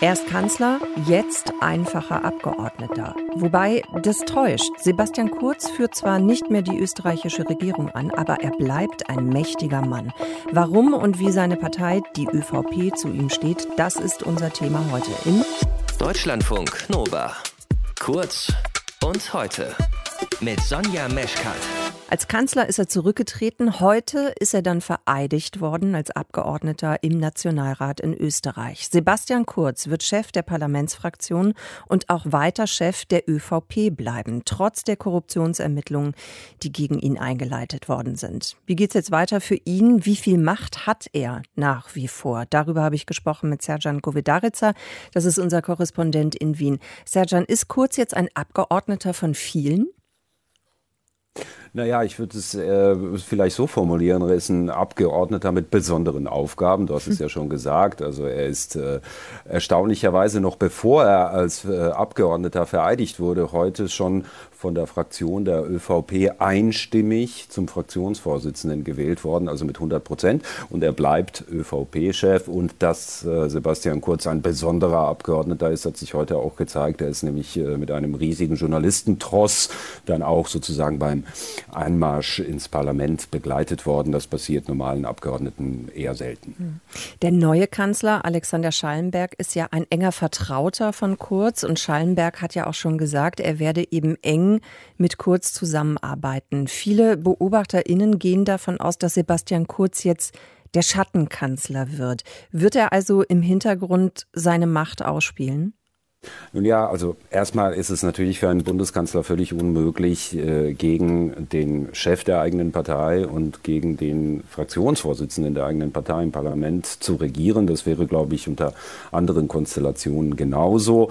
Erst Kanzler, jetzt einfacher Abgeordneter. Wobei, das täuscht. Sebastian Kurz führt zwar nicht mehr die österreichische Regierung an, aber er bleibt ein mächtiger Mann. Warum und wie seine Partei, die ÖVP, zu ihm steht, das ist unser Thema heute in Deutschlandfunk Nova. Kurz und heute mit Sonja Meschkat. Als Kanzler ist er zurückgetreten. Heute ist er dann vereidigt worden als Abgeordneter im Nationalrat in Österreich. Sebastian Kurz wird Chef der Parlamentsfraktion und auch weiter Chef der ÖVP bleiben, trotz der Korruptionsermittlungen, die gegen ihn eingeleitet worden sind. Wie geht's jetzt weiter für ihn? Wie viel Macht hat er nach wie vor? Darüber habe ich gesprochen mit Serjan Govedarica. Das ist unser Korrespondent in Wien. Serjan, ist Kurz jetzt ein Abgeordneter von vielen? Naja, ich würde es äh, vielleicht so formulieren, er ist ein Abgeordneter mit besonderen Aufgaben, du hast es ja schon gesagt. Also er ist äh, erstaunlicherweise noch bevor er als äh, Abgeordneter vereidigt wurde, heute schon von der Fraktion der ÖVP einstimmig zum Fraktionsvorsitzenden gewählt worden, also mit 100 Prozent. Und er bleibt ÖVP-Chef. Und dass äh, Sebastian Kurz ein besonderer Abgeordneter ist, hat sich heute auch gezeigt. Er ist nämlich äh, mit einem riesigen Journalistentross dann auch sozusagen beim Einmarsch ins Parlament begleitet worden. Das passiert normalen Abgeordneten eher selten. Hm. Der neue Kanzler Alexander Schallenberg ist ja ein enger Vertrauter von Kurz. Und Schallenberg hat ja auch schon gesagt, er werde eben eng mit Kurz zusammenarbeiten. Viele BeobachterInnen gehen davon aus, dass Sebastian Kurz jetzt der Schattenkanzler wird. Wird er also im Hintergrund seine Macht ausspielen? Nun ja, also erstmal ist es natürlich für einen Bundeskanzler völlig unmöglich, äh, gegen den Chef der eigenen Partei und gegen den Fraktionsvorsitzenden der eigenen Partei im Parlament zu regieren. Das wäre, glaube ich, unter anderen Konstellationen genauso.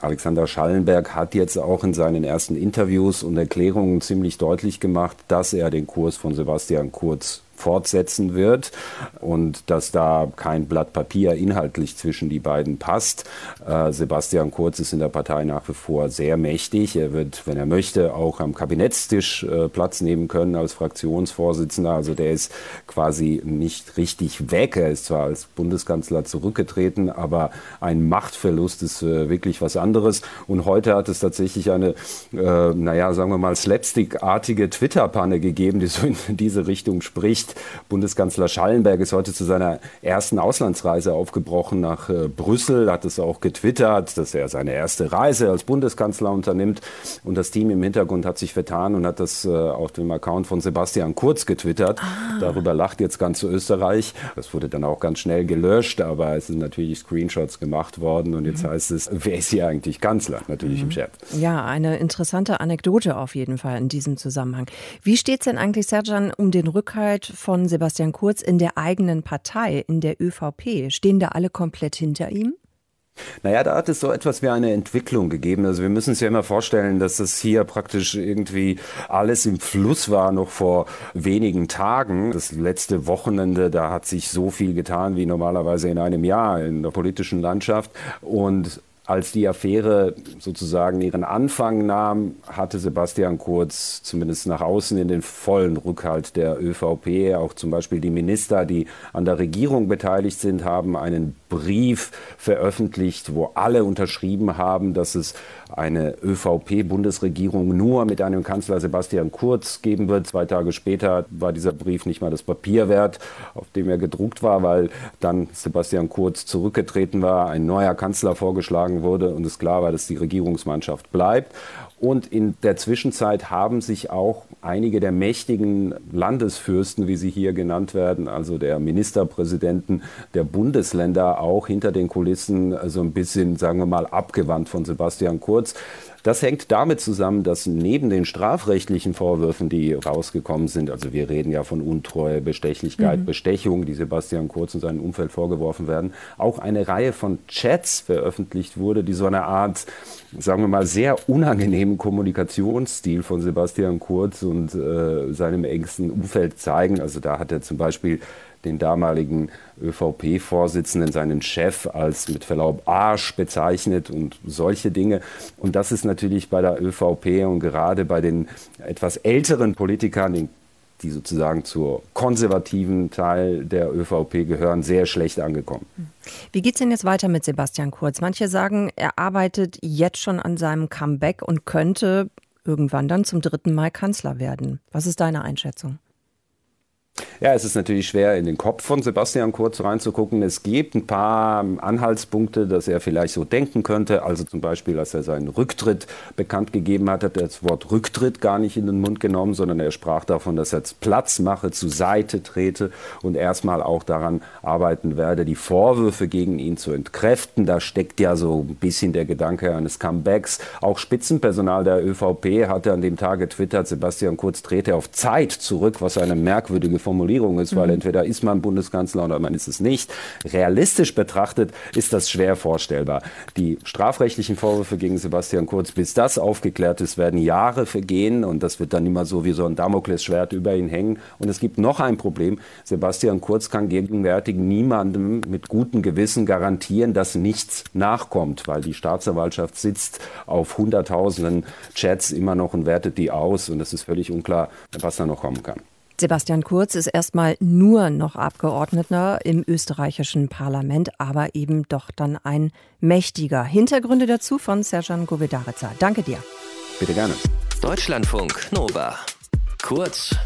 Alexander Schallenberg hat jetzt auch in seinen ersten Interviews und Erklärungen ziemlich deutlich gemacht, dass er den Kurs von Sebastian Kurz fortsetzen wird und dass da kein Blatt Papier inhaltlich zwischen die beiden passt. Äh, Sebastian Kurz ist in der Partei nach wie vor sehr mächtig. Er wird, wenn er möchte, auch am Kabinettstisch äh, Platz nehmen können als Fraktionsvorsitzender. Also der ist quasi nicht richtig weg. Er ist zwar als Bundeskanzler zurückgetreten, aber ein Machtverlust ist äh, wirklich was anderes. Und heute hat es tatsächlich eine, naja, sagen wir mal, slapstickartige Twitter-Panne gegeben, die so in diese Richtung spricht. Bundeskanzler Schallenberg ist heute zu seiner ersten Auslandsreise aufgebrochen nach äh, Brüssel, hat es auch getwittert, dass er seine erste Reise als Bundeskanzler unternimmt. Und das Team im Hintergrund hat sich vertan und hat das äh, auf dem Account von Sebastian Kurz getwittert. Ah. Darüber lacht jetzt ganz Österreich. Das wurde dann auch ganz schnell gelöscht, aber es sind natürlich Screenshots gemacht worden und jetzt mhm. heißt es, wer ist hier eigentlich Kanzler? Natürlich mhm. im Chat. Ja, eine interessante Anekdote auf jeden Fall in diesem Zusammenhang. Wie steht es denn eigentlich, Serjan, um den Rückhalt von Sebastian Kurz in der eigenen Partei, in der ÖVP? Stehen da alle komplett hinter ihm? Naja, da hat es so etwas wie eine Entwicklung gegeben. Also wir müssen uns ja immer vorstellen, dass das hier praktisch irgendwie alles im Fluss war noch vor wenigen Tagen. Das letzte Wochenende, da hat sich so viel getan wie normalerweise in einem Jahr in der politischen Landschaft. Und als die Affäre sozusagen ihren Anfang nahm, hatte Sebastian Kurz zumindest nach außen in den vollen Rückhalt der ÖVP. Auch zum Beispiel die Minister, die an der Regierung beteiligt sind, haben einen Brief veröffentlicht, wo alle unterschrieben haben, dass es eine ÖVP-Bundesregierung nur mit einem Kanzler Sebastian Kurz geben wird. Zwei Tage später war dieser Brief nicht mal das Papier wert, auf dem er gedruckt war, weil dann Sebastian Kurz zurückgetreten war, ein neuer Kanzler vorgeschlagen wurde und es klar war, dass die Regierungsmannschaft bleibt. Und in der Zwischenzeit haben sich auch einige der mächtigen Landesfürsten, wie sie hier genannt werden, also der Ministerpräsidenten der Bundesländer, auch hinter den Kulissen so ein bisschen, sagen wir mal, abgewandt von Sebastian Kurz. Das hängt damit zusammen, dass neben den strafrechtlichen Vorwürfen, die rausgekommen sind, also wir reden ja von Untreue, Bestechlichkeit, mhm. Bestechung, die Sebastian Kurz und seinem Umfeld vorgeworfen werden, auch eine Reihe von Chats veröffentlicht wurde, die so eine Art, sagen wir mal, sehr unangenehmen Kommunikationsstil von Sebastian Kurz und äh, seinem engsten Umfeld zeigen. Also da hat er zum Beispiel den damaligen ÖVP-Vorsitzenden, seinen Chef als mit Verlaub Arsch bezeichnet und solche Dinge. Und das ist natürlich bei der ÖVP und gerade bei den etwas älteren Politikern, den die sozusagen zur konservativen Teil der ÖVP gehören, sehr schlecht angekommen. Wie geht es denn jetzt weiter mit Sebastian Kurz? Manche sagen, er arbeitet jetzt schon an seinem Comeback und könnte irgendwann dann zum dritten Mal Kanzler werden. Was ist deine Einschätzung? Ja, es ist natürlich schwer, in den Kopf von Sebastian Kurz reinzugucken. Es gibt ein paar Anhaltspunkte, dass er vielleicht so denken könnte. Also zum Beispiel, als er seinen Rücktritt bekannt gegeben hat, hat er das Wort Rücktritt gar nicht in den Mund genommen, sondern er sprach davon, dass er jetzt Platz mache, zu Seite trete und erstmal auch daran arbeiten werde, die Vorwürfe gegen ihn zu entkräften. Da steckt ja so ein bisschen der Gedanke eines Comebacks. Auch Spitzenpersonal der ÖVP hatte an dem Tag getwittert, Sebastian Kurz trete auf Zeit zurück, was eine merkwürdige Formulierung ist, weil mhm. entweder ist man Bundeskanzler oder man ist es nicht. Realistisch betrachtet ist das schwer vorstellbar. Die strafrechtlichen Vorwürfe gegen Sebastian Kurz, bis das aufgeklärt ist, werden Jahre vergehen und das wird dann immer so wie so ein Damoklesschwert über ihn hängen. Und es gibt noch ein Problem. Sebastian Kurz kann gegenwärtig niemandem mit gutem Gewissen garantieren, dass nichts nachkommt, weil die Staatsanwaltschaft sitzt auf Hunderttausenden Chats immer noch und wertet die aus und es ist völlig unklar, was da noch kommen kann. Sebastian Kurz ist erstmal nur noch Abgeordneter im österreichischen Parlament, aber eben doch dann ein mächtiger. Hintergründe dazu von Serjan Govedareca. Danke dir. Bitte gerne. Deutschlandfunk Nova. Kurz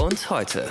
und heute.